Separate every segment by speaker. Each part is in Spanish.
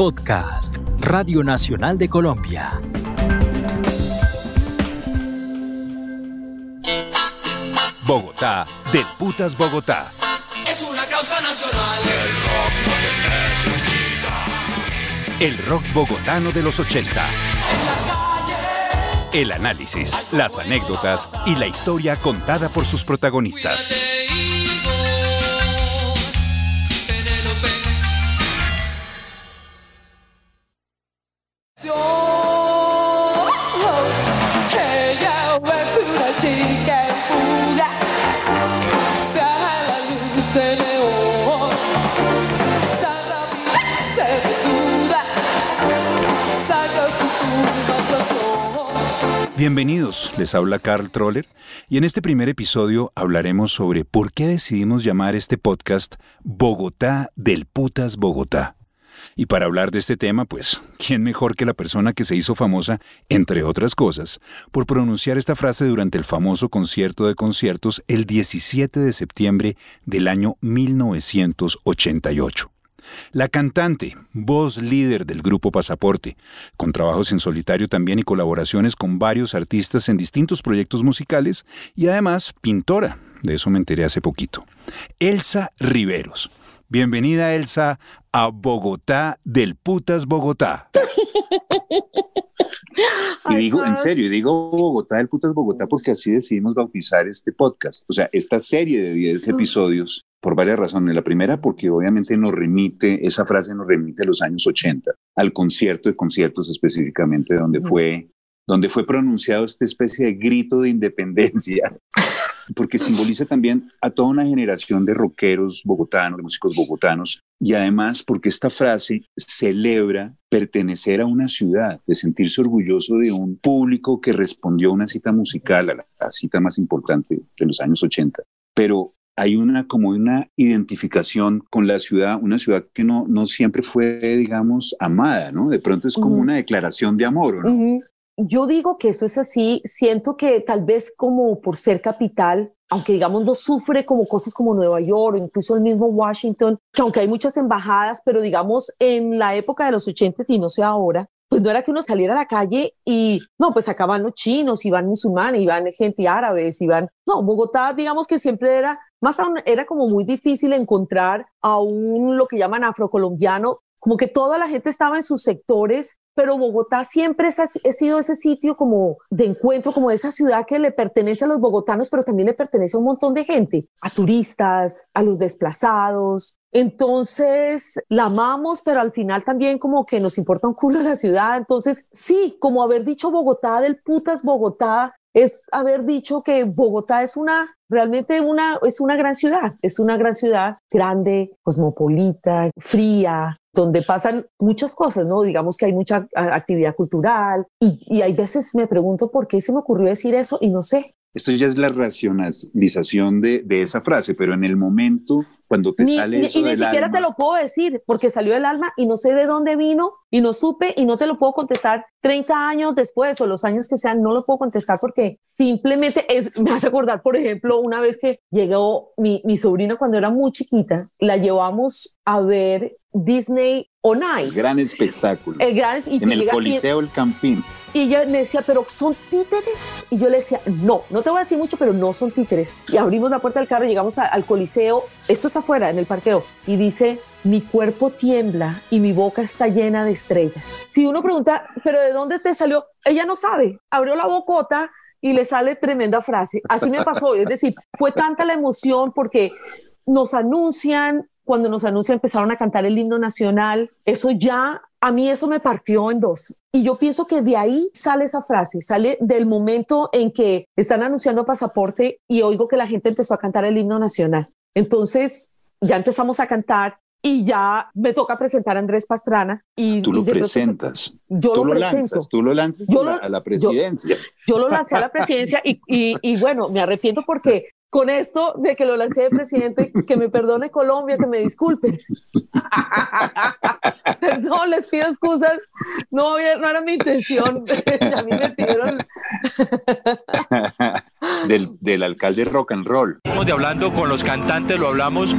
Speaker 1: Podcast, Radio Nacional de Colombia.
Speaker 2: Bogotá, del Putas Bogotá.
Speaker 3: Es una causa nacional.
Speaker 2: El rock bogotano de los 80. El análisis, las anécdotas y la historia contada por sus protagonistas. Bienvenidos, les habla Carl Troller y en este primer episodio hablaremos sobre por qué decidimos llamar este podcast Bogotá del Putas Bogotá. Y para hablar de este tema, pues, ¿quién mejor que la persona que se hizo famosa, entre otras cosas, por pronunciar esta frase durante el famoso concierto de conciertos el 17 de septiembre del año 1988? La cantante, voz líder del grupo Pasaporte, con trabajos en solitario también y colaboraciones con varios artistas en distintos proyectos musicales y además pintora, de eso me enteré hace poquito. Elsa Riveros. Bienvenida Elsa a Bogotá del Putas Bogotá.
Speaker 4: Y digo, en serio, y digo Bogotá del Putas Bogotá porque así decidimos bautizar este podcast, o sea, esta serie de 10 episodios por varias razones. La primera, porque obviamente nos remite, esa frase nos remite a los años 80, al concierto de conciertos específicamente, donde fue, donde fue pronunciado esta especie de grito de independencia, porque simboliza también a toda una generación de rockeros bogotanos, de músicos bogotanos, y además porque esta frase celebra pertenecer a una ciudad, de sentirse orgulloso de un público que respondió a una cita musical, a la, la cita más importante de los años 80. Pero hay una como una identificación con la ciudad, una ciudad que no, no siempre fue, digamos, amada, ¿no? De pronto es como
Speaker 5: Ujú.
Speaker 4: una declaración de amor, ¿no?
Speaker 5: Ujú. Yo digo que eso es así. Siento que tal vez como por ser capital, aunque digamos no sufre como cosas como Nueva York o incluso el mismo Washington, que aunque hay muchas embajadas, pero digamos en la época de los 80 y no sé ahora, pues no era que uno saliera a la calle y no, pues acá van los chinos, y van musulmanes, y van gente árabes, y van... No, Bogotá digamos que siempre era, más aún era como muy difícil encontrar a un lo que llaman afrocolombiano, como que toda la gente estaba en sus sectores, pero Bogotá siempre ha sido ese sitio como de encuentro, como de esa ciudad que le pertenece a los bogotanos, pero también le pertenece a un montón de gente, a turistas, a los desplazados. Entonces la amamos, pero al final también como que nos importa un culo la ciudad. Entonces sí, como haber dicho Bogotá del putas Bogotá es haber dicho que Bogotá es una realmente una es una gran ciudad, es una gran ciudad grande, cosmopolita, fría, donde pasan muchas cosas, ¿no? Digamos que hay mucha actividad cultural y, y hay veces me pregunto por qué se me ocurrió decir eso y no sé.
Speaker 4: Esto ya es la racionalización de, de esa frase, pero en el momento cuando te
Speaker 5: Ni-
Speaker 4: sale
Speaker 5: ni-
Speaker 4: eso
Speaker 5: y ni
Speaker 4: del
Speaker 5: siquiera
Speaker 4: alma,
Speaker 5: te lo puedo decir porque salió del alma y no sé de dónde vino y no supe y no te lo puedo contestar 30 años después o los años que sean, no lo puedo contestar porque simplemente es, me hace acordar, por ejemplo, una vez que llegó mi, mi sobrina cuando era muy chiquita, la llevamos a ver Disney on Ice.
Speaker 4: gran espectáculo.
Speaker 5: el gran, y
Speaker 4: en el
Speaker 5: llega- y-
Speaker 4: Coliseo El Campín.
Speaker 5: Y ella me decía, pero son títeres. Y yo le decía, no, no te voy a decir mucho, pero no son títeres. Y abrimos la puerta del carro, llegamos a- al coliseo, esto es afuera, en el parqueo, y dice, mi cuerpo tiembla y mi boca está llena de estrellas. Si uno pregunta, pero ¿de dónde te salió? Ella no sabe. Abrió la bocota y le sale tremenda frase. Así me pasó. Es decir, fue tanta la emoción porque nos anuncian, cuando nos anuncian empezaron a cantar el himno nacional, eso ya, a mí eso me partió en dos. Y yo pienso que de ahí sale esa frase, sale del momento en que están anunciando pasaporte y oigo que la gente empezó a cantar el himno nacional. Entonces ya empezamos a cantar y ya me toca presentar a Andrés Pastrana y
Speaker 4: Tú lo presentas.
Speaker 5: yo
Speaker 4: tú
Speaker 5: lo
Speaker 4: lo
Speaker 5: presento.
Speaker 4: lanzas, tú lo lanzas
Speaker 5: Yo
Speaker 4: a, la,
Speaker 5: lo-
Speaker 4: a la presidencia.
Speaker 5: Yo lo lancé a la presidencia y, y, y bueno, me arrepiento porque con esto de que lo lancé de presidente, que me perdone Colombia, que me disculpen. Perdón, les pido excusas. No, había- no era mi intención. A mí me pidieron.
Speaker 4: del, del alcalde rock and roll.
Speaker 6: Estamos de hablando con los cantantes, lo hablamos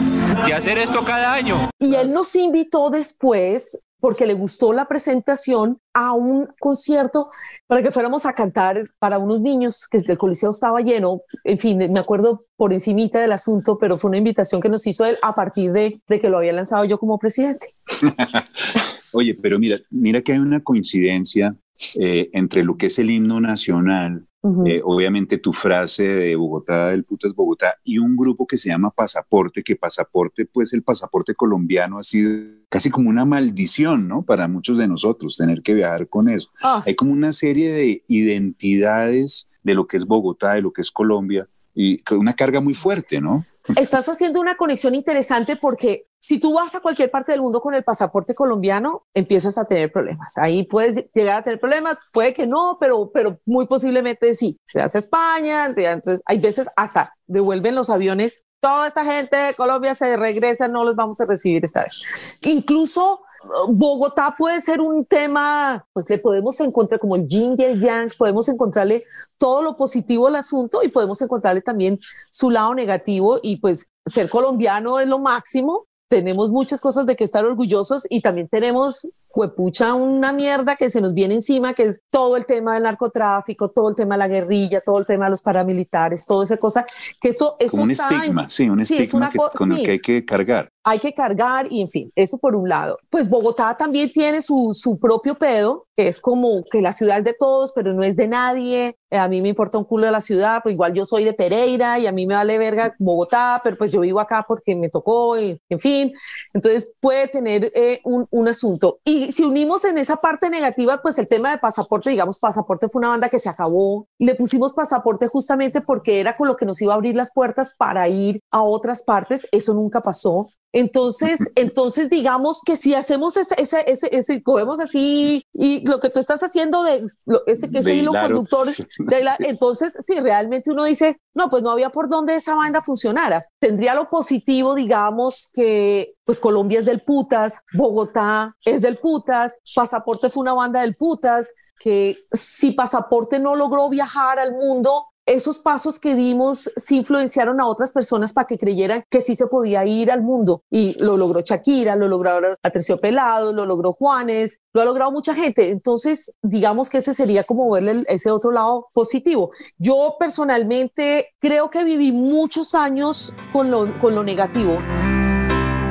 Speaker 6: de hacer esto cada año.
Speaker 5: Y él nos invitó después porque le gustó la presentación a un concierto para que fuéramos a cantar para unos niños, que el coliseo estaba lleno, en fin, me acuerdo por encimita del asunto, pero fue una invitación que nos hizo él a partir de, de que lo había lanzado yo como presidente.
Speaker 4: Oye, pero mira, mira que hay una coincidencia eh, entre lo que es el himno nacional, eh, obviamente tu frase de Bogotá, del puto es Bogotá, y un grupo que se llama Pasaporte, que Pasaporte, pues el pasaporte colombiano ha sido casi como una maldición, ¿no? Para muchos de nosotros, tener que viajar con eso.
Speaker 5: Ah.
Speaker 4: Hay como una serie de identidades de lo que es Bogotá, de lo que es Colombia, y una carga muy fuerte, ¿no?
Speaker 5: Estás haciendo una conexión interesante porque si tú vas a cualquier parte del mundo con el pasaporte colombiano, empiezas a tener problemas. Ahí puedes llegar a tener problemas, puede que no, pero, pero muy posiblemente sí. Si vas a España, entonces hay veces hasta devuelven los aviones. Toda esta gente de Colombia se regresa, no los vamos a recibir esta vez. Incluso Bogotá puede ser un tema, pues le podemos encontrar como el yin y yang, podemos encontrarle todo lo positivo al asunto y podemos encontrarle también su lado negativo y pues ser colombiano es lo máximo. Tenemos muchas cosas de que estar orgullosos y también tenemos, juepucha, una mierda que se nos viene encima, que es todo el tema del narcotráfico, todo el tema de la guerrilla, todo el tema de los paramilitares, toda esa cosa, que eso, eso
Speaker 4: Como un
Speaker 5: está en-
Speaker 4: estigma, sí, un
Speaker 5: Sí,
Speaker 4: estigma que-
Speaker 5: co-
Speaker 4: con el que hay que cargar.
Speaker 5: hay que cargar y en fin, eso por un lado. Pues Bogotá también tiene su, su propio pedo, es como que la ciudad es de todos, pero no es de nadie. Eh, A mí me importa un culo de la ciudad, pues igual yo soy de Pereira y a mí me vale verga Bogotá, pero pues yo vivo acá porque me tocó y en fin. Entonces puede tener eh, un, un asunto. Y si unimos en esa parte negativa, pues el tema de pasaporte, digamos, pasaporte fue una banda que se acabó. Le pusimos pasaporte justamente porque era con lo que nos iba a abrir las puertas para ir a otras partes. Eso nunca pasó. Entonces, entonces digamos que si hacemos ese, ese, ese, ese cogemos así y lo que tú estás haciendo de lo- ese que ese hilo conductor, de la-
Speaker 4: Sí.
Speaker 5: entonces si realmente uno dice, no, pues no había por dónde esa banda funcionara. Tendría lo positivo, digamos, que pues Colombia es del putas, Bogotá es del putas, Pasaporte fue una banda del putas, que si Pasaporte no logró viajar al mundo, esos pasos que dimos sí influenciaron a otras personas para que creyeran que sí se podía ir al mundo. Y lo logró Shakira, lo lograron Aterciopelado, lo logró Juanes, lo ha logrado mucha gente. Entonces, digamos que ese sería como verle ese otro lado positivo. Yo personalmente creo que viví muchos años con lo, con lo negativo.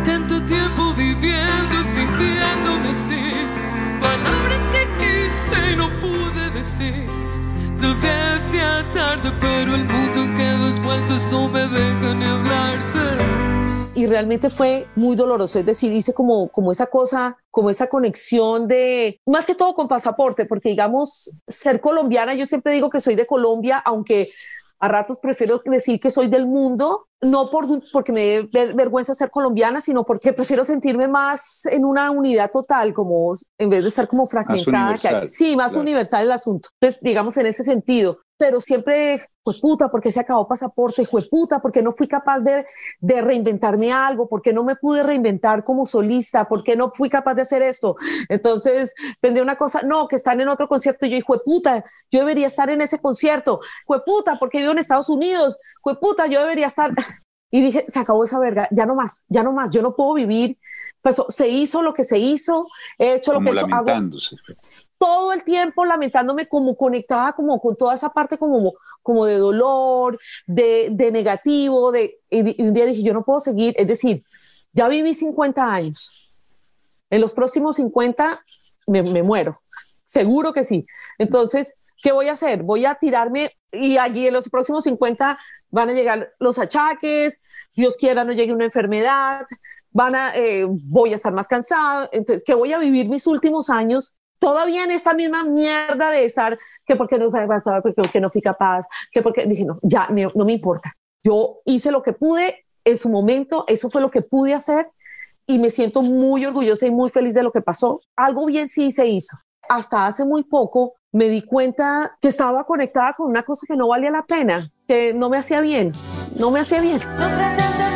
Speaker 6: Tanto tiempo viviendo, sintiéndome así. Palabras que quise Y
Speaker 5: realmente fue muy doloroso. Es decir, hice como, como esa cosa, como esa conexión de, más que todo con pasaporte, porque digamos, ser colombiana, yo siempre digo que soy de Colombia, aunque a ratos prefiero decir que soy del mundo, no por, porque me dé ver- vergüenza ser colombiana, sino porque prefiero sentirme más en una unidad total, como en vez de estar como fragmentada. que hay- sí, más
Speaker 4: claro.
Speaker 5: universal el asunto. Entonces, digamos en ese sentido. Pero siempre, pues puta, porque se acabó pasaporte, puta, porque no fui capaz de, de reinventarme algo, porque no me pude reinventar como solista, porque no fui capaz de hacer esto. Entonces, vendí una cosa, no, que están en otro concierto. Y yo, hijo puta, yo debería estar en ese concierto. Fue puta, porque vivo en Estados Unidos. Fue puta, yo debería estar. Y dije, se acabó esa verga, ya no más, ya no más, yo no puedo vivir. Pues se hizo lo que se hizo, he hecho lo que he hecho, hago. Todo el tiempo lamentándome como conectada como con toda esa parte como, como de dolor, de, de negativo, de, y, un día dije, yo no puedo seguir, es decir, ya viví 50 años, en los próximos 50 me, me muero, seguro que sí. Entonces, ¿qué voy a hacer? Voy a tirarme y allí en los próximos 50 van a llegar los achaques, Dios quiera no llegue una enfermedad, van a, eh, voy a estar más cansada, entonces, que voy a vivir mis últimos años todavía en esta misma mierda de estar, que porque no fui capaz, porque, no fui capaz, que porque dije, no, ya me- no me importa. Yo hice lo que pude en su momento, eso fue lo que pude hacer y me siento muy orgullosa y muy feliz de lo que pasó. Algo bien sí se hizo. Hasta hace muy poco me di cuenta que estaba conectada con una cosa que no valía la pena, que no me hacía bien, no me hacía bien.
Speaker 6: No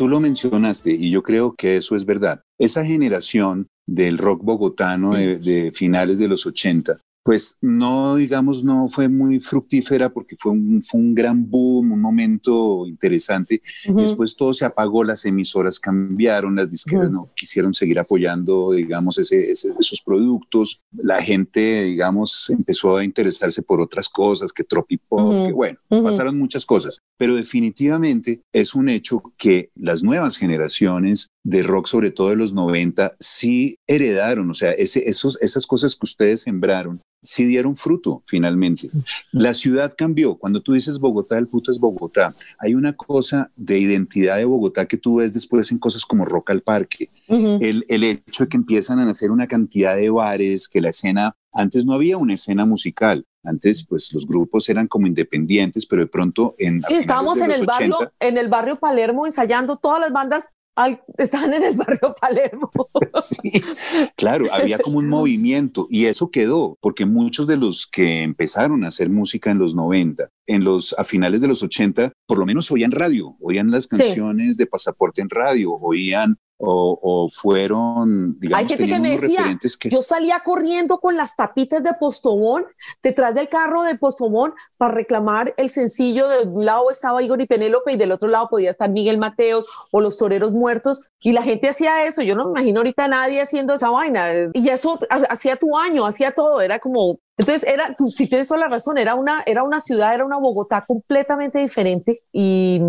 Speaker 4: tú lo mencionaste y yo creo que eso es verdad. Esa generación del rock bogotano de, de finales de los 80 pues no, digamos, no fue muy fructífera porque fue un, fue un gran boom, un momento interesante. Después todo se apagó, las emisoras cambiaron, las disqueras no quisieron seguir apoyando, digamos, ese, esos productos. La gente, digamos, empezó a interesarse por otras cosas, que tropipop, que bueno, pasaron muchas cosas. Pero definitivamente es un hecho que las nuevas generaciones de rock, sobre todo de los 90, sí heredaron, o sea, ese, esos, esas cosas que ustedes sembraron, sí dieron fruto finalmente. La ciudad cambió. Cuando tú dices Bogotá, el puto es Bogotá. Hay una cosa de identidad de Bogotá que tú ves después en cosas como Rock al Parque. el, el hecho de que empiezan a nacer una cantidad de bares, que la escena, antes no había una escena musical. Antes, pues los grupos eran como independientes, pero de pronto en.
Speaker 5: Sí, estábamos en el barrio, en el barrio Palermo ensayando todas las bandas estaban en el barrio Palermo.
Speaker 4: Sí, claro, había como un movimiento y eso quedó, porque muchos de los que empezaron a hacer música en los 90, en los, a finales de los 80, por lo menos oían radio, oían las canciones de pasaporte en radio, oían o, fueron, digamos,
Speaker 5: Hay gente que me decía, que... yo salía corriendo con las tapitas de Postobón detrás del carro de Postobón para reclamar el sencillo. De un lado estaba Igor y Penélope y del otro lado podía estar Miguel Mateos o Los Toreros Muertos. Y la gente hacía eso. Yo no me imagino ahorita a nadie haciendo esa vaina. Y eso hacía tu año, hacía todo. Era como entonces, era, si tienes toda la razón, era una, era una ciudad, era una Bogotá completamente diferente y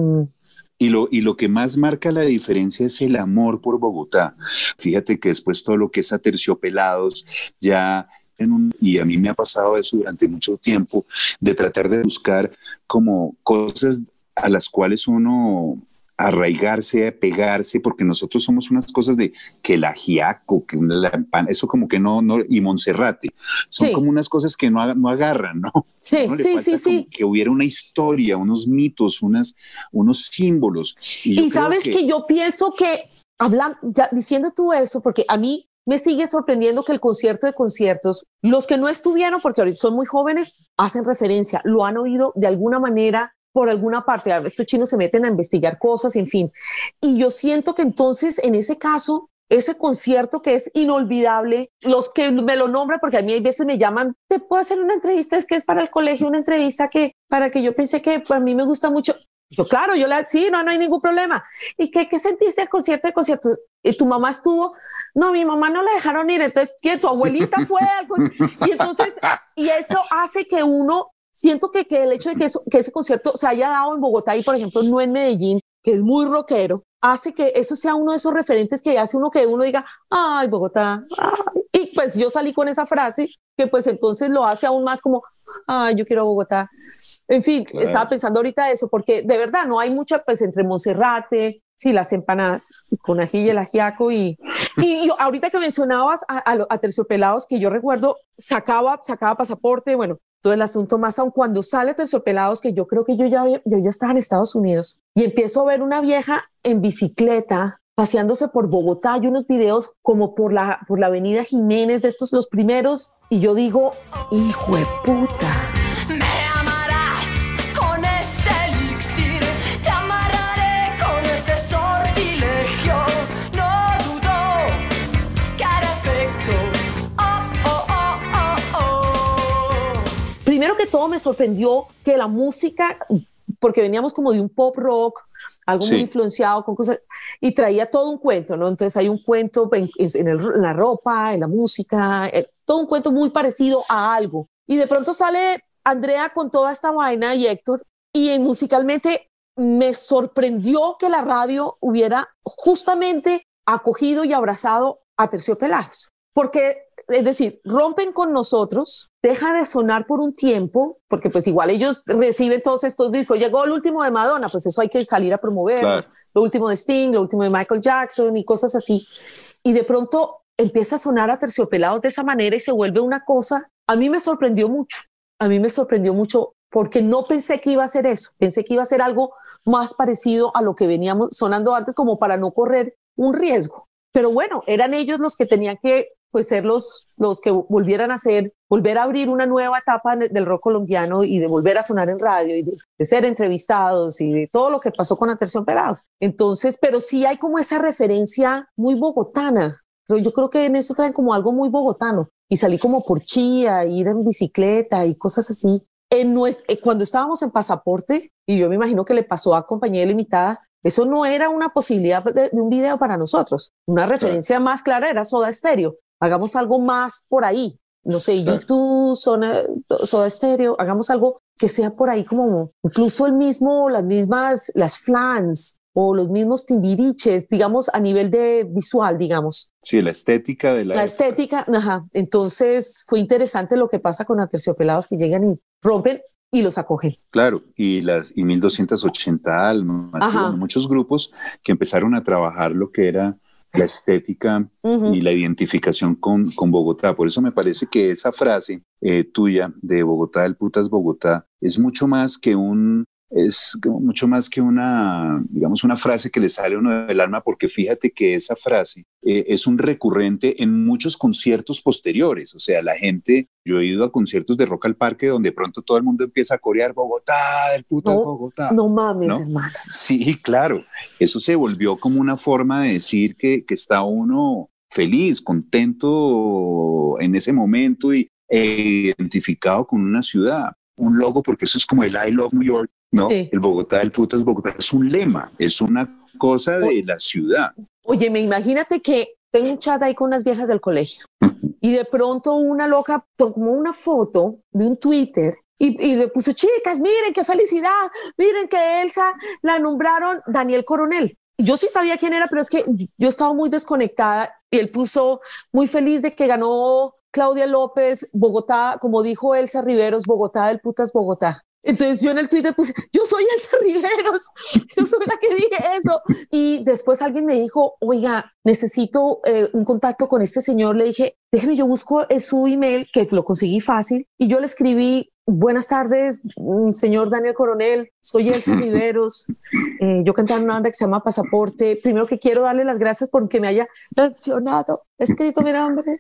Speaker 4: y lo, y lo que más marca la diferencia es el amor por Bogotá. Fíjate que después todo lo que es aterciopelados, ya un, y a mí me ha pasado eso durante mucho tiempo, de tratar de buscar como cosas a las cuales uno arraigarse, pegarse, porque nosotros somos unas cosas de que el ajiaco, que la eso como que no, no y Monserrate, son como unas cosas que no, no agarran, ¿no?
Speaker 5: Sí, sí, sí, sí.
Speaker 4: Que hubiera una historia, unos mitos, unas, unos símbolos.
Speaker 5: Y, sabes que... yo pienso que, hablando, ya diciendo tú eso, porque a mí me sigue sorprendiendo que el concierto de conciertos, los que no estuvieron, porque ahorita son muy jóvenes, hacen referencia, lo han oído de alguna manera por alguna parte, estos chinos se meten a investigar cosas, en fin. Y yo siento que entonces, en ese caso, ese concierto que es inolvidable, los que me lo nombran, porque a mí hay veces me llaman, te puedo hacer una entrevista, es que es para el colegio, una entrevista que para que yo pensé que para mí me gusta mucho. Yo, claro, yo la, sí, no, no hay ningún problema. ¿Y qué, qué sentiste el concierto de concierto? ¿Y tu mamá estuvo? No, mi mamá no la dejaron ir, entonces, ¿qué? Tu abuelita fue. Y entonces, y eso hace que uno siento que, que el hecho de que, eso, que ese concierto se haya dado en Bogotá y, por ejemplo, no en Medellín, que es muy rockero, hace que eso sea uno de esos referentes que hace uno que uno diga, ay, Bogotá. Y pues yo salí con esa frase que pues entonces lo hace aún más como, ay, yo quiero Bogotá. En fin, estaba pensando ahorita eso, porque de verdad no hay mucha, pues entre Monserrate, sí, las empanadas con ají y el ajiaco y, y, ahorita que mencionabas a, a, a, terciopelados que yo recuerdo, sacaba, sacaba pasaporte, bueno, todo el asunto más aún cuando sale Terciopelados, que yo creo que yo ya, yo ya estaba en Estados Unidos y empiezo a ver una vieja en bicicleta paseándose por Bogotá. Y unos videos como por la, por la avenida Jiménez, de estos los primeros, y yo digo, hijo de puta todo me sorprendió que la música, porque veníamos como de un pop rock, algo muy influenciado con cosas, y traía todo un cuento, ¿no? Entonces hay un cuento en, la ropa, en la música, eh, todo un cuento muy parecido a algo. Y de pronto sale Andrea con toda esta vaina y Héctor, y musicalmente me sorprendió que la radio hubiera justamente acogido y abrazado a Terciopelados, porque es decir, rompen con nosotros, deja de sonar por un tiempo, porque pues igual ellos reciben todos estos discos. Llegó el último de Madonna, pues eso hay que salir a promover. Lo último de Sting, lo último de Michael Jackson y cosas así. Y de pronto empieza a sonar a terciopelados de esa manera y se vuelve una cosa. A mí me sorprendió mucho. A mí me sorprendió mucho porque no pensé que iba a ser eso. Pensé que iba a ser algo más parecido a lo que veníamos sonando antes, como para no correr un riesgo. Pero bueno, eran ellos los que tenían que pues ser los, los que volvieran a ser, volver a abrir una nueva etapa del rock colombiano y de volver a sonar en radio y de, de ser entrevistados y de todo lo que pasó con Aterciopelados. Entonces, pero sí hay como esa referencia muy bogotana. Pero Yo creo que en eso traen como algo muy bogotano y salí como por Chía, ir en bicicleta y cosas así. En nues- eh, cuando estábamos en pasaporte, y yo me imagino que le pasó a Compañía Limitada, eso no era una posibilidad de, de un video para nosotros. Una referencia más clara era Soda Stereo. Hagamos algo más por ahí. No sé,
Speaker 4: Claro.
Speaker 5: YouTube, Soda, Soda Stereo, hagamos algo que sea por ahí como incluso el mismo, las mismas, las flans o los mismos timbiriches, digamos, a nivel de visual, digamos.
Speaker 4: Sí, la estética de la,
Speaker 5: La estética, ajá. Entonces fue interesante lo que pasa con aterciopelados que llegan y rompen y los acogen.
Speaker 4: Claro, y las y 1280 almas, muchos grupos que empezaron a trabajar lo que era la estética y la identificación con, con Bogotá. Por eso me parece que esa frase eh, tuya de Bogotá, el putas Bogotá, es mucho más que un es mucho más que una, digamos, una frase que le sale a uno del alma, porque fíjate que esa frase eh, es un recurrente en muchos conciertos posteriores. O sea, la gente, yo he ido a conciertos de Rock al Parque donde de pronto todo el mundo empieza a corear Bogotá, el putas
Speaker 5: No,
Speaker 4: Bogotá.
Speaker 5: No mames,
Speaker 4: ¿No?
Speaker 5: hermano.
Speaker 4: Sí, claro. Eso se volvió como una forma de decir que, que está uno feliz, contento en ese momento y e identificado con una ciudad. Un logo, porque eso es como el I Love New York, ¿no?
Speaker 5: Sí.
Speaker 4: El Bogotá, el putas Bogotá, es un lema, es una cosa de la ciudad.
Speaker 5: Oye, me imagínate que tengo un chat ahí con unas viejas del colegio y de pronto una loca tomó una foto de un Twitter y, y le puso, chicas, miren qué felicidad, miren que Elsa la nombraron Daniel Coronel. Yo sí sabía quién era, pero es que yo estaba muy desconectada y él puso muy feliz de que ganó Claudia López, Bogotá, como dijo Elsa Riveros, Bogotá del putas Bogotá. Entonces yo en el Twitter puse, yo soy Elsa Riveros, yo soy la que dije eso. Y después alguien me dijo, oiga, necesito eh, un contacto con este señor. Le dije, déjeme, yo busco eh, su email, que lo conseguí fácil. Y yo le escribí, buenas tardes, mm, señor Daniel Coronel, soy Elsa Riveros. Eh, yo cantaba en una banda que se llama Pasaporte. Primero que quiero darle las gracias porque me haya mencionado, escrito mi nombre.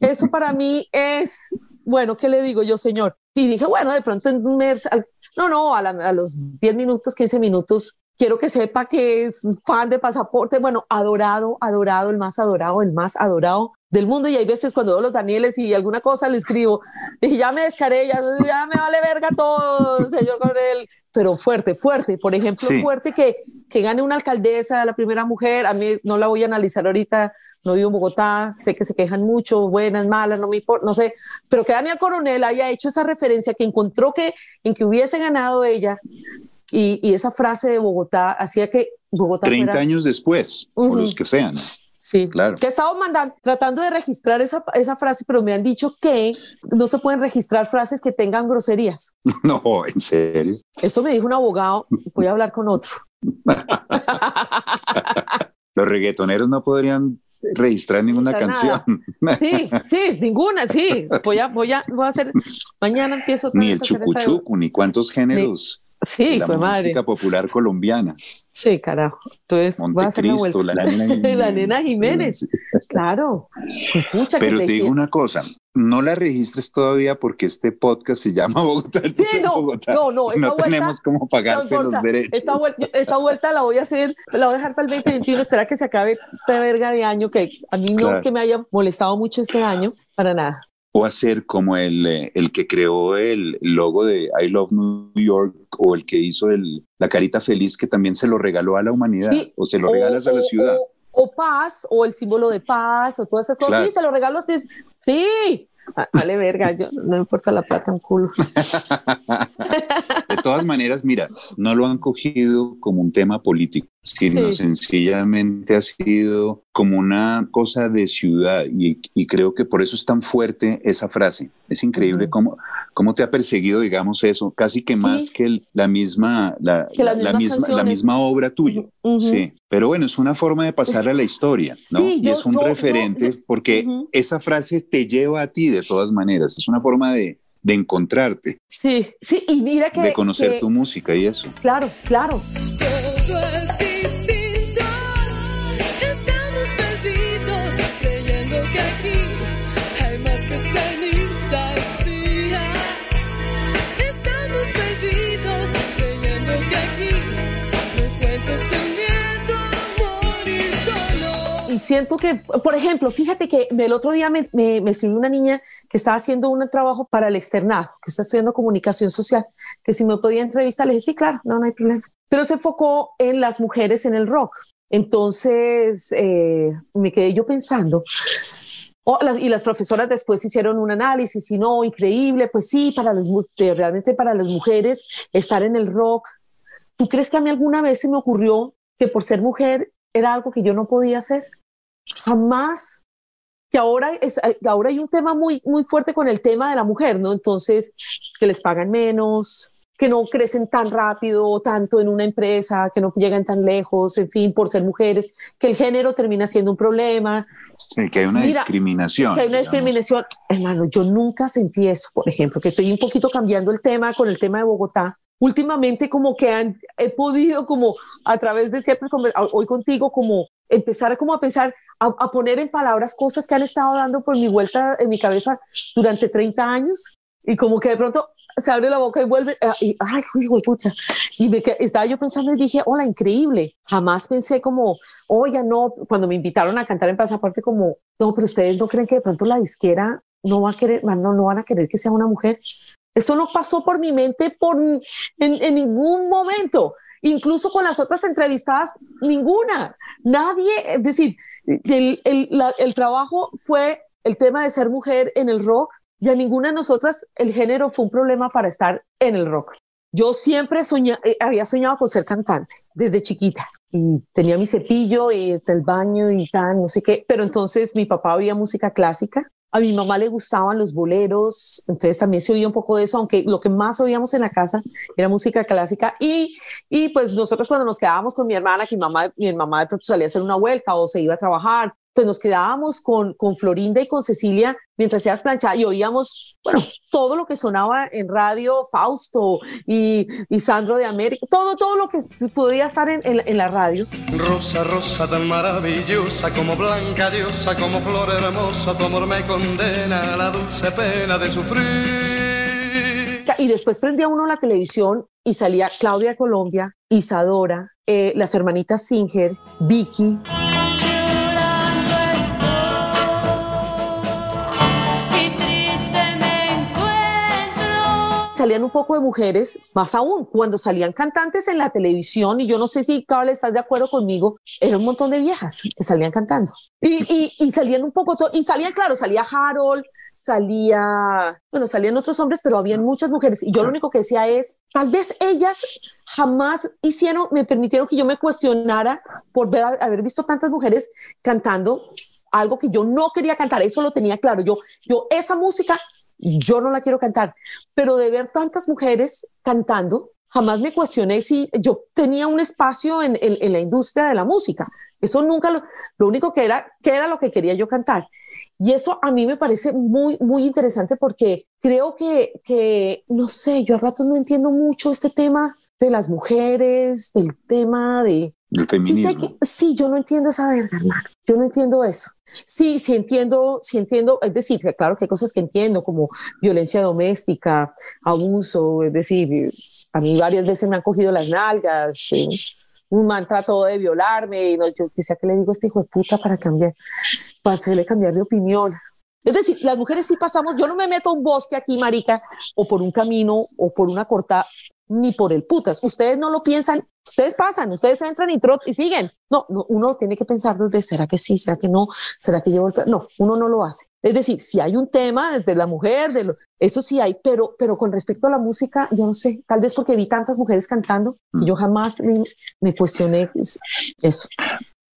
Speaker 5: Eso para mí es, bueno, ¿qué le digo yo, señor? Y dije, bueno, de pronto en un mes, no, no, a, la- los 10 minutos, 15 minutos, quiero que sepa que es fan de pasaporte, bueno, adorado, adorado, el más adorado, el más adorado del mundo. Y hay veces cuando veo los Danieles y alguna cosa le escribo, y ya me descaré, ya, ya me vale verga todo, señor Coronel. Pero fuerte, fuerte, por ejemplo,
Speaker 4: Sí.
Speaker 5: fuerte que, que gane una alcaldesa, la primera mujer, a mí no la voy a analizar ahorita, no vivo en Bogotá, sé que se quejan mucho, buenas, malas, no me importa, no sé, pero que Daniel Coronel haya hecho esa referencia, que encontró que en que hubiese ganado ella y, y esa frase de Bogotá hacía que Bogotá
Speaker 4: 30
Speaker 5: fuera...
Speaker 4: años después, o
Speaker 5: Ujú.
Speaker 4: los que sean.
Speaker 5: Sí,
Speaker 4: Claro.
Speaker 5: Que he estado mandando, tratando de registrar esa, esa frase, pero me han dicho que no se pueden registrar frases que tengan groserías.
Speaker 4: No, en serio.
Speaker 5: Eso me dijo un abogado, voy a hablar con otro.
Speaker 4: Los reggaetoneros no podrían registrar ninguna canción.
Speaker 5: Sí, sí, ninguna, sí. Voy a, voy a, voy a hacer, mañana empiezo
Speaker 4: ni el chucuchuco, ni cuántos géneros
Speaker 5: Sí,
Speaker 4: la
Speaker 5: fue madre.
Speaker 4: música popular colombiana.
Speaker 5: Sí, carajo. Entonces
Speaker 4: Montecristo,
Speaker 5: vuelta.
Speaker 4: la nena Jiménez.
Speaker 5: La nena Jiménez.
Speaker 4: Sí.
Speaker 5: Claro. Que
Speaker 4: Pero te
Speaker 5: te
Speaker 4: digo una cosa, no la registres todavía porque este podcast se llama Bogotá.
Speaker 5: Sí, no,
Speaker 4: Bogotá.
Speaker 5: no, no,
Speaker 4: No
Speaker 5: vuelta-
Speaker 4: tenemos cómo
Speaker 5: No
Speaker 4: pagarte
Speaker 5: importa.
Speaker 4: los derechos.
Speaker 5: Esta, vuel- esta vuelta la voy a hacer, la voy a dejar para el 2021, esperar que se acabe esta verga de año, que a mí no
Speaker 4: Claro.
Speaker 5: es que me haya molestado mucho este año, para nada.
Speaker 4: O hacer como el, eh, el que creó el logo de I Love New York o el que hizo el, la carita feliz que también se lo regaló a la humanidad
Speaker 5: Sí.
Speaker 4: o se lo regalas a la ciudad.
Speaker 5: O, o paz, o el símbolo de paz, o todas esas cosas.
Speaker 4: Claro.
Speaker 5: Sí, se lo regalo ustedes. Sí. Ah, Vale, verga, yo, no me importa la plata, un culo.
Speaker 4: De todas maneras, mira, no lo han cogido como un tema político, sino
Speaker 5: Sí.
Speaker 4: sencillamente ha sido como una cosa de ciudad y, y creo que por eso es tan fuerte esa frase. Es increíble cómo, cómo te ha perseguido, digamos, eso, casi que
Speaker 5: Sí.
Speaker 4: más que el- la misma, la, misma, la
Speaker 5: canciones.
Speaker 4: misma obra tuya. Sí, pero bueno, es una forma de pasar a la historia, ¿no?
Speaker 5: Sí,
Speaker 4: y
Speaker 5: yo-
Speaker 4: es un
Speaker 5: yo-
Speaker 4: referente
Speaker 5: yo-
Speaker 4: porque esa frase te lleva a ti de todas maneras. Es una forma de, de encontrarte,
Speaker 5: Sí, sí, y mira que.
Speaker 4: de conocer
Speaker 5: que-
Speaker 4: tu música y eso.
Speaker 5: Claro, claro.
Speaker 6: Todo es
Speaker 5: siento que, por ejemplo, fíjate que el otro día me, me, me, escribió una niña que estaba haciendo un trabajo para el externado, que está estudiando comunicación social, que si me podía entrevistar, le dije, sí, claro, no, no hay problema. Pero se enfocó en las mujeres en el rock. Entonces eh, me quedé yo pensando, Oh, y las profesoras después hicieron un análisis y no, increíble, pues sí, para las, realmente para las mujeres estar en el rock. ¿Tú crees que a mí alguna vez se me ocurrió que por ser mujer era algo que yo no podía hacer? Jamás. Que ahora, es, ahora hay un tema muy, muy fuerte con el tema de la mujer, ¿no? Entonces, que les pagan menos, que no crecen tan rápido, tanto en una empresa, que no llegan tan lejos, en fin, por ser mujeres, que el género termina siendo un problema,
Speaker 4: Sí, que hay una Mira, discriminación.
Speaker 5: Que hay una digamos. discriminación. Hermano, yo nunca sentí eso, por ejemplo, que estoy un poquito cambiando el tema con el tema de Bogotá. Últimamente como que han, he podido como a través de siempre, hoy contigo, como empezar como a pensar, a, a, poner en palabras cosas que han estado dando por mi vuelta en mi cabeza durante 30 años y como que de pronto se abre la boca y vuelve, uh, y, ay, hijo de pucha. Y me, estaba yo pensando y dije, hola, increíble. Jamás pensé como, oye, no, cuando me invitaron a cantar en Pasaporte, como, no, pero ustedes no creen que de pronto la disquera no va a querer, no, no van a querer que sea una mujer. Eso no pasó por mi mente por, en, en ningún momento. Incluso con las otras entrevistadas, ninguna. Nadie, es decir, el, el, el trabajo fue el tema de ser mujer en el rock y a ninguna de nosotras el género fue un problema para estar en el rock. Yo siempre soñé, eh, había soñado con ser cantante desde chiquita y tenía mi cepillo y el baño y tal, no sé qué, pero entonces mi papá oía música clásica, a mi mamá le gustaban los boleros, entonces también se oía un poco de eso, aunque lo que más oíamos en la casa era música clásica. Y, y pues nosotros cuando nos quedábamos con mi hermana, que mi mamá, mi mamá de pronto salía a hacer una vuelta o se iba a trabajar, pues nos quedábamos con, con Florinda y con Cecilia mientras hacías plancha y oíamos, bueno, todo lo que sonaba en radio, Fausto y, y Sandro de América, todo, todo lo que podía estar en, en, en, la radio.
Speaker 7: Rosa, rosa tan maravillosa, como blanca diosa, como flor hermosa, tu amor me condena a la dulce pena de sufrir.
Speaker 5: Y después prendía uno la televisión y salía Claudia Colombia, Isadora, eh, las hermanitas Singer, Vicky. Salían un poco de mujeres, más aún, cuando salían cantantes en la televisión, y yo no sé si Carl estás de acuerdo conmigo, era un montón de viejas que salían cantando. Y, y, y salían un poco, y salían, claro, salía Harold, salía, bueno, salían otros hombres, pero habían muchas mujeres. Y yo lo único que decía es, tal vez ellas jamás hicieron, me permitieron que yo me cuestionara por ver, haber visto tantas mujeres cantando algo que yo no quería cantar. Eso lo tenía claro. Yo, yo esa música yo no la quiero cantar, pero de ver tantas mujeres cantando, jamás me cuestioné si yo tenía un espacio en, en, la industria de la música. Eso nunca lo, lo único que era, que era lo que quería yo cantar. Y eso a mí me parece muy, muy interesante porque creo que, que, no sé, yo a ratos no entiendo mucho este tema de las mujeres, del tema de...
Speaker 4: El feminismo.
Speaker 5: Sí, que, sí, yo no entiendo esa verga, hermano. Yo no entiendo eso. Sí, sí entiendo, sí entiendo, es decir, claro que hay cosas que entiendo como violencia doméstica, abuso, es decir, a mí varias veces me han cogido las nalgas, eh, un man trató de violarme y no, yo decía que le digo a este hijo de puta para cambiar, para hacerle cambiar de opinión. Es decir, las mujeres sí pasamos, yo no me meto a un bosque aquí, marica, o por un camino, o por una corta, ni por el putas. Ustedes no lo piensan, ustedes pasan, ustedes entran y trot y siguen. No, no, uno tiene que pensar desde, ¿será que sí? ¿Será que no? ¿Será que llevo el... No, uno no lo hace. Es decir, si hay un tema desde la mujer, de lo, eso sí hay, pero, pero con respecto a la música, yo no sé, tal vez porque vi tantas mujeres cantando, y yo jamás me, me cuestioné eso.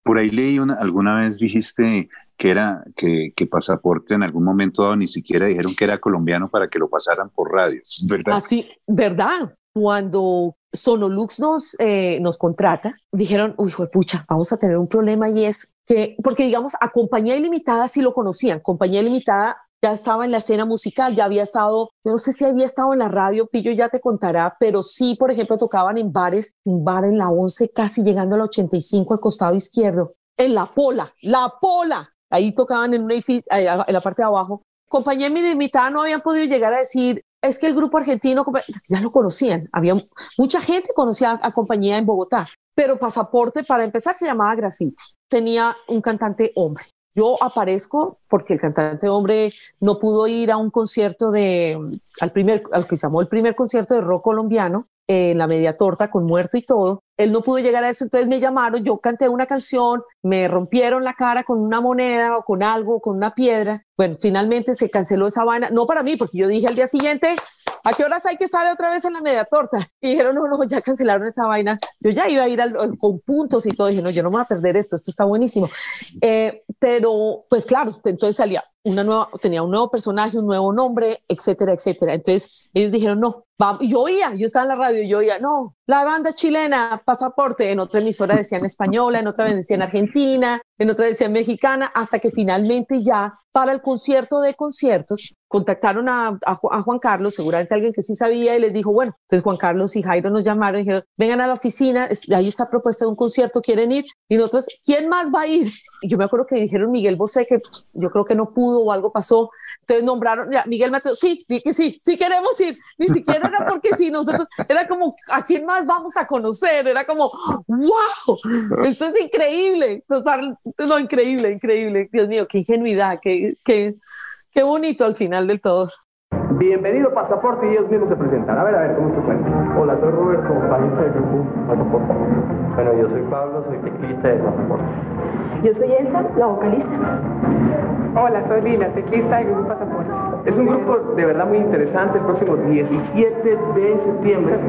Speaker 4: Por ahí leí una, alguna vez dijiste que era que, que, pasaporte en algún momento dado ni siquiera dijeron que era colombiano para que lo pasaran por radio, ¿verdad?
Speaker 5: Así, ¿verdad? Cuando Sonolux nos, eh, nos contrata, dijeron, uy, pucha, vamos a tener un problema y es que, porque digamos, a Compañía Ilimitada sí lo conocían, Compañía Ilimitada ya estaba en la escena musical, ya había estado, yo no sé si había estado en la radio, Pillo ya te contará, pero sí, por ejemplo, tocaban en bares, un bar en la 11, casi llegando al 85 al costado izquierdo, en La Pola, La Pola, ahí tocaban en un edificio, en la parte de abajo. Compañía Ilimitada no habían podido llegar a decir, es que el grupo argentino ya lo conocían, había mucha gente conocía a, compañía en Bogotá, pero Pasaporte, para empezar, se llamaba Graffiti. Tenía un cantante hombre. Yo aparezco porque el cantante hombre no pudo ir a un concierto de, al primer, al que se llamó el primer concierto de rock colombiano, en la media torta con muerto y todo. Él no pudo llegar a eso, entonces me llamaron, yo canté una canción, me rompieron la cara con una moneda o con algo, con una piedra. Bueno, finalmente se canceló esa vaina, no para mí, porque yo dije al día siguiente, ¿a qué horas hay que estar otra vez en la media torta? Y dijeron, no, no, ya cancelaron esa vaina. Yo ya iba a ir al, al- con puntos y todo, dije, no, yo no me voy a perder esto, esto está buenísimo. Eh, pero, pues claro, entonces salía una nueva, tenía un nuevo personaje, un nuevo nombre, etcétera, etcétera. Entonces ellos dijeron, no, va, y yo oía, yo estaba en la radio yo oía, no, la banda chilena, pasaporte, en otra emisora decían española, en otra decían argentina, en otra decían mexicana, hasta que finalmente ya para el concierto de conciertos contactaron a, a a Juan Carlos, seguramente alguien que sí sabía, y les dijo, bueno, entonces Juan Carlos y Jairo nos llamaron y dijeron, vengan a la oficina, ahí está propuesta de un concierto, ¿quieren ir? Y nosotros, ¿quién más va a ir? Y yo me acuerdo que dijeron Miguel Bosé, que yo creo que no pudo o algo pasó, entonces nombraron, ya, Miguel Mateo, sí, sí, sí queremos ir, ni siquiera era porque sí, nosotros, era como, ¿a quién más vamos a conocer? Era como, wow, esto es increíble, nos no, increíble, increíble, Dios mío, qué ingenuidad, qué, qué, qué bonito al final del todo.
Speaker 8: Bienvenido Pasaporte y ellos mismos se presentan. A ver, a ver, ¿cómo se cuenta? Hola, soy Roberto, bajista del grupo Pasaporte. Bueno, yo soy Pablo, soy teclista de Pasaporte.
Speaker 9: Yo soy Elsa, la vocalista.
Speaker 8: Hola, soy Lila, teclista del grupo Pasaporte. Es un grupo de verdad muy interesante. El próximo 17 de septiembre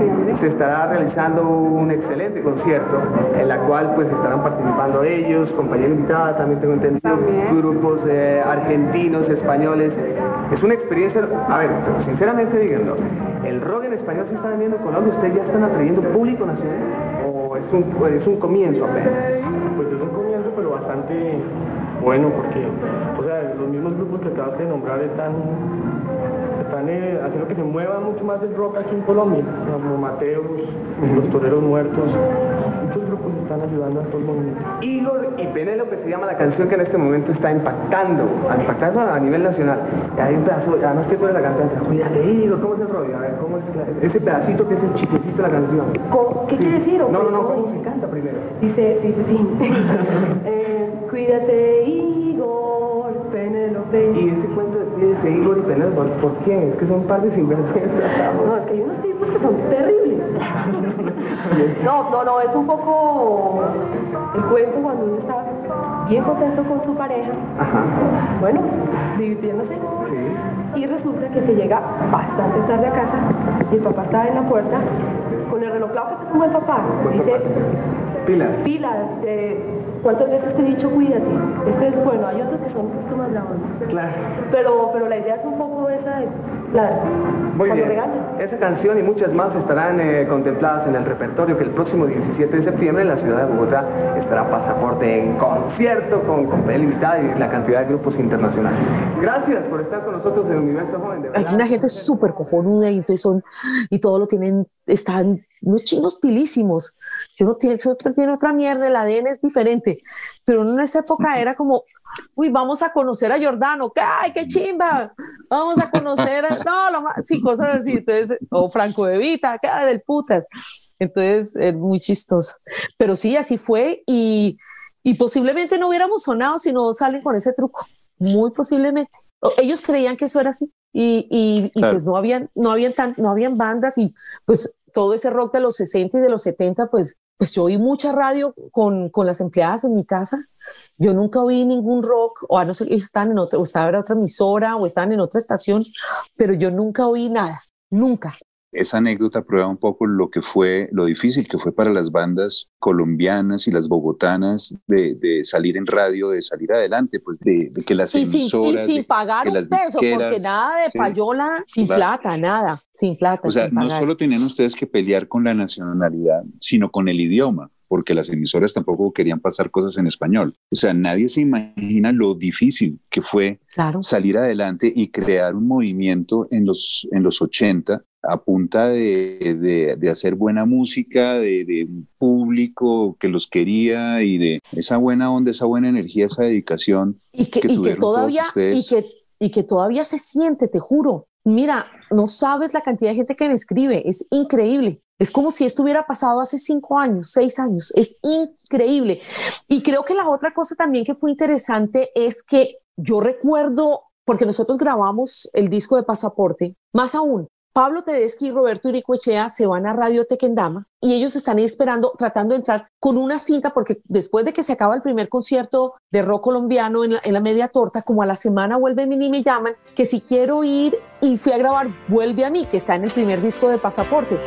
Speaker 8: se estará realizando un excelente concierto en la cual pues estarán participando ellos, compañera invitada, también tengo entendido, grupos eh, argentinos, españoles. Es una experiencia, a ver, pero sinceramente díganlo, ¿el rock en español se está vendiendo en Colombia? ¿Ustedes ya están atrayendo público nacional? ¿O es un, es un comienzo apenas?
Speaker 10: Pues es un comienzo, pero bastante bueno, porque, o sea, los mismos grupos que acabas de nombrar están, están eh, haciendo que se mueva mucho más el rock aquí en Colombia, como Mateos, Los Toreros Muertos, muchos grupos están ayudando a todo el movimiento.
Speaker 8: Igor y Penélope se llama la canción que en este momento está impactando, impactando a nivel nacional. Y hay un pedazo, además que puede la cantante, cuídate Igor, ¿cómo es el rollo? A ver, ¿cómo es la- ese pedacito que es el chiquitito de la canción?
Speaker 9: ¿Cómo? ¿Qué quiere decir?
Speaker 8: No, no, no, ¿cómo se canta primero?
Speaker 9: Dice, dice, sí. Eh, cuídate, Igor, Penélope.
Speaker 8: De Igor y ¿por, qué? Es que son par de sinvergüenzas.
Speaker 9: No, es que hay unos tipos que son terribles. No, no, no, es un poco el cuento cuando uno está bien contento con su pareja,
Speaker 8: Ajá,
Speaker 9: bueno, divirtiéndose.
Speaker 8: sí.
Speaker 9: Y resulta que se llega bastante tarde a casa y el papá está en la puerta con el reloj que es un buen papá.
Speaker 8: Buen
Speaker 9: Dice,
Speaker 8: papá. Pilas.
Speaker 9: pilas, eh, ¿cuántas veces te he dicho cuídate? Este es bueno, hay otros que son un poquito más bravos.
Speaker 8: Claro.
Speaker 9: Pero, pero la idea es un poco esa de, la,
Speaker 8: Muy bien. Esa canción y muchas más estarán eh, contempladas en el repertorio que el próximo 17 de septiembre en la ciudad de Bogotá estará Pasaporte en concierto con, con papel invitada y la cantidad de grupos internacionales. Gracias por estar con nosotros en el Universo Joven. De
Speaker 5: Hay una gente súper cojonuda y entonces son, y todo lo tienen, están unos chinos pilísimos. Yo no tiene, eso tiene otra mierda, el ADN es diferente. Pero en esa época era como, uy, vamos a conocer a Jordano, ¡que- ¡ay, qué chimba! Vamos a conocer a, no, lo más, sí, cosas así. Entonces, o Franco de Vita, ¡qué del putas! Entonces, es muy chistoso. Pero sí, así fue y, y posiblemente no hubiéramos sonado si no salen con ese truco. Muy posiblemente. Ellos creían que eso era así y, y- y
Speaker 4: Claro.
Speaker 5: pues no habían, no habían tan, no habían bandas y pues todo ese rock de los 60 y de los 70, pues, pues yo oí mucha radio con, con las empleadas en mi casa. Yo nunca oí ningún rock, o a no ser estaban en otra, o estaba en otra emisora, o estaban en otra estación, pero yo nunca oí nada, nunca.
Speaker 4: Esa anécdota prueba un poco lo que fue, lo difícil que fue para las bandas colombianas y las bogotanas de, de salir en radio, de salir adelante, pues de, de que las
Speaker 5: Y sin, y
Speaker 4: emisoras,
Speaker 5: sin
Speaker 4: de-
Speaker 5: pagar
Speaker 4: que
Speaker 5: un
Speaker 4: las
Speaker 5: peso, porque nada de
Speaker 4: sí,
Speaker 5: payola, sin
Speaker 4: claro.
Speaker 5: plata, nada, sin plata.
Speaker 4: O sea, no solo tenían ustedes que pelear con la nacionalidad, sino con el idioma, porque las emisoras tampoco querían pasar cosas en español. O sea, nadie se imagina lo difícil que fue
Speaker 5: Claro.
Speaker 4: salir adelante y crear un movimiento en los, en los 80 a punta de, de- de hacer buena música, de, de un público que los quería y de esa buena onda, esa buena energía, esa dedicación.
Speaker 5: y que,
Speaker 4: que
Speaker 5: y que todavía y que, y que todavía se siente, te juro. Mira, no sabes la cantidad de gente que me escribe, es increíble. Es como si esto hubiera pasado hace cinco años, seis años. Es increíble. Y creo que la otra cosa también que fue interesante es que yo recuerdo, porque nosotros grabamos el disco de Pasaporte, más aún, Pablo Tedeschi y Roberto Iricoechea se van a Radio Tequendama y ellos están ahí esperando, tratando de entrar con una cinta, porque después de que se acaba el primer concierto de rock colombiano en la, media torta, como a la semana vuelven y me llaman que si quiero ir y fui a grabar Vuelve a mí, que está en el primer disco de Pasaporte.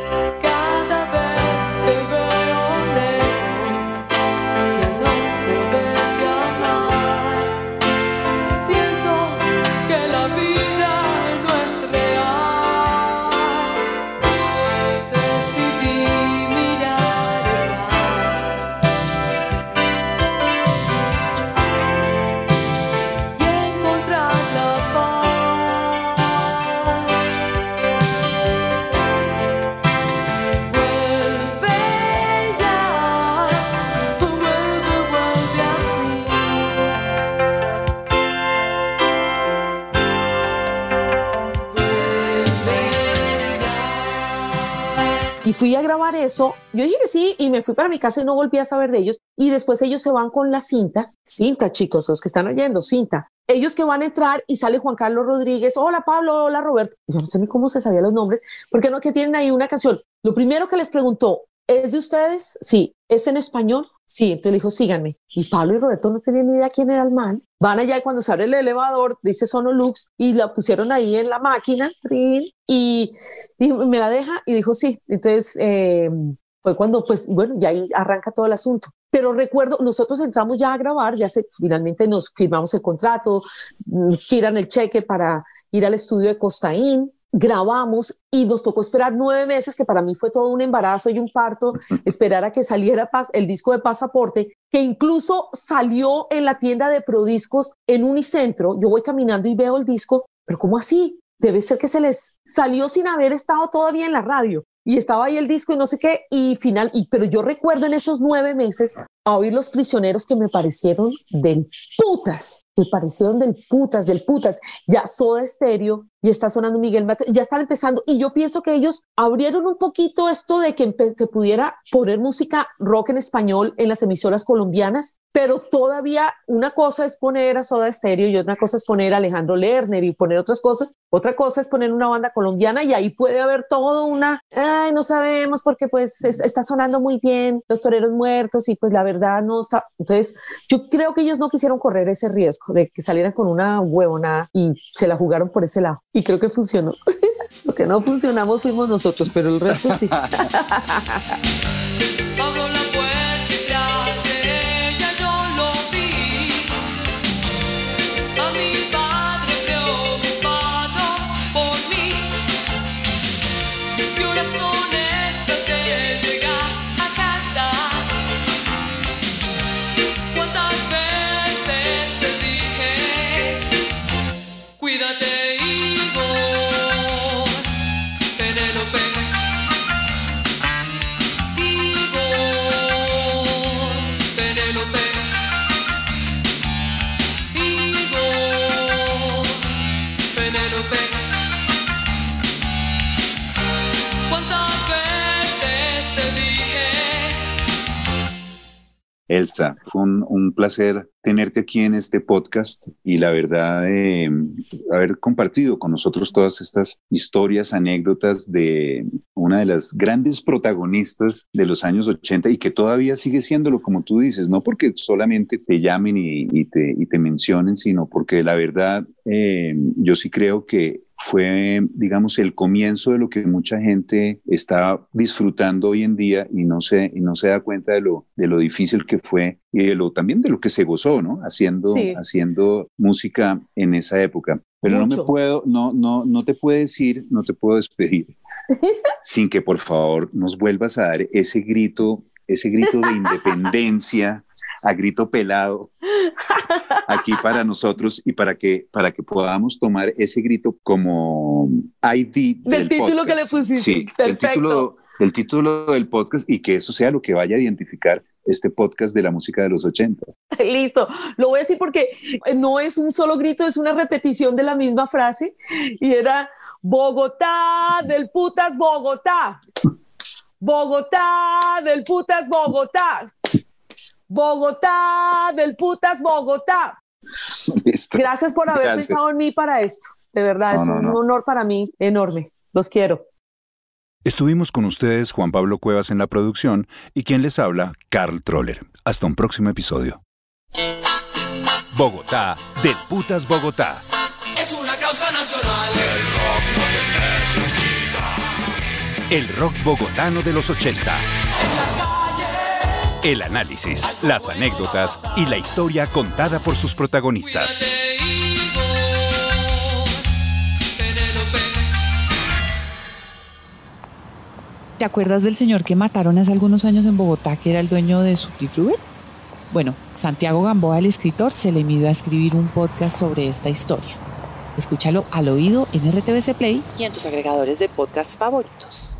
Speaker 5: Eso. Yo dije que sí y me fui para mi casa y no volví a saber de ellos. Y después ellos se van con la cinta. Cinta, chicos, los que están oyendo, cinta. Ellos que van a entrar y sale Juan Carlos Rodríguez. Hola Pablo, hola Roberto. Yo no sé ni cómo se sabían los nombres, porque no que tienen ahí una canción. Lo primero que les preguntó, ¿es de ustedes? Sí. ¿Es en español? Sí, entonces le dijo, síganme. Y Pablo y Roberto no tenían ni idea quién era el man. Van allá y cuando se abre el elevador, dice Sonolux, y la pusieron ahí en la máquina, y, me la deja, y dijo, sí. Entonces, eh, fue cuando, pues, bueno, ya ahí arranca todo el asunto. Pero recuerdo, nosotros entramos ya a grabar, ya se, finalmente nos firmamos el contrato, mm, giran el cheque para ir al estudio de Costaín, grabamos y nos tocó esperar nueve meses, que para mí fue todo un embarazo y un parto, esperar a que saliera el disco de pasaporte, que incluso salió en la tienda de Prodiscos en Unicentro. Yo voy caminando y veo el disco, pero ¿cómo así? Debe ser que se les salió sin haber estado todavía en la radio y estaba ahí el disco y no sé qué, y final, y, pero yo recuerdo en esos nueve meses a oír los prisioneros que me parecieron del putas, me parecieron del putas, del putas, ya Soda Estéreo y está sonando Miguel Mateo, ya están empezando, y yo pienso que ellos abrieron un poquito esto de que se pudiera poner música rock en español en las emisoras colombianas, pero todavía una cosa es poner a Soda Stereo y otra cosa es poner a Alejandro Lerner y poner otras cosas, otra cosa es poner una banda colombiana y ahí puede haber todo una, ay, no sabemos porque pues está sonando muy bien los toreros muertos y pues la verdad no está, entonces yo creo que ellos no quisieron correr ese riesgo de que salieran con una huevona y se la jugaron por ese lado y creo que funcionó. Lo que no funcionamos fuimos nosotros, pero el resto sí.
Speaker 4: Elsa, fue un, placer tenerte aquí en este podcast y la verdad de haber compartido con nosotros todas estas historias, anécdotas de una de las grandes protagonistas de los años 80 y que todavía sigue siéndolo, como tú dices, no porque solamente te llamen y, te, mencionen, sino porque la verdad eh, yo sí creo que fue, digamos, el comienzo de lo que mucha gente está disfrutando hoy en día y no se, y no se da cuenta de lo, de lo difícil que fue y de lo, también de lo que se gozó, ¿no? Haciendo, haciendo música en esa época. Pero no me puedo, no, no, no te puedo decir, no te puedo despedir sin que por favor nos vuelvas a dar ese grito, ese grito de independencia a grito pelado aquí para nosotros y para que, para que podamos tomar ese grito como ID
Speaker 5: del, título que le pusiste.
Speaker 4: Sí, el título, el título del podcast y que eso sea lo que vaya a identificar este podcast de la música de los 80.
Speaker 5: Listo, lo voy a decir porque no es un solo grito, es una repetición de la misma frase y era Bogotá del putas Bogotá. Bogotá del putas Bogotá. Bogotá del putas Bogotá.
Speaker 11: Listo.
Speaker 5: Gracias por haber
Speaker 11: Gracias.
Speaker 5: pensado en mí para esto. De verdad,
Speaker 11: No,
Speaker 5: es
Speaker 11: no,
Speaker 5: un
Speaker 11: no.
Speaker 5: honor para mí enorme. Los quiero.
Speaker 4: Estuvimos con ustedes Juan Pablo Cuevas en la producción y quien les habla, Carl Troller. Hasta un próximo episodio. Bogotá del putas Bogotá.
Speaker 12: Es una causa nacional.
Speaker 4: El rock bogotano de los 80. El análisis, las anécdotas y la historia contada por sus protagonistas.
Speaker 13: ¿Te acuerdas del señor que mataron hace algunos años en Bogotá, que era el dueño de Fruit? Bueno, Santiago Gamboa, el escritor, se le midió a escribir un podcast sobre esta historia. Escúchalo al oído en RTBC Play y en tus agregadores de podcast favoritos.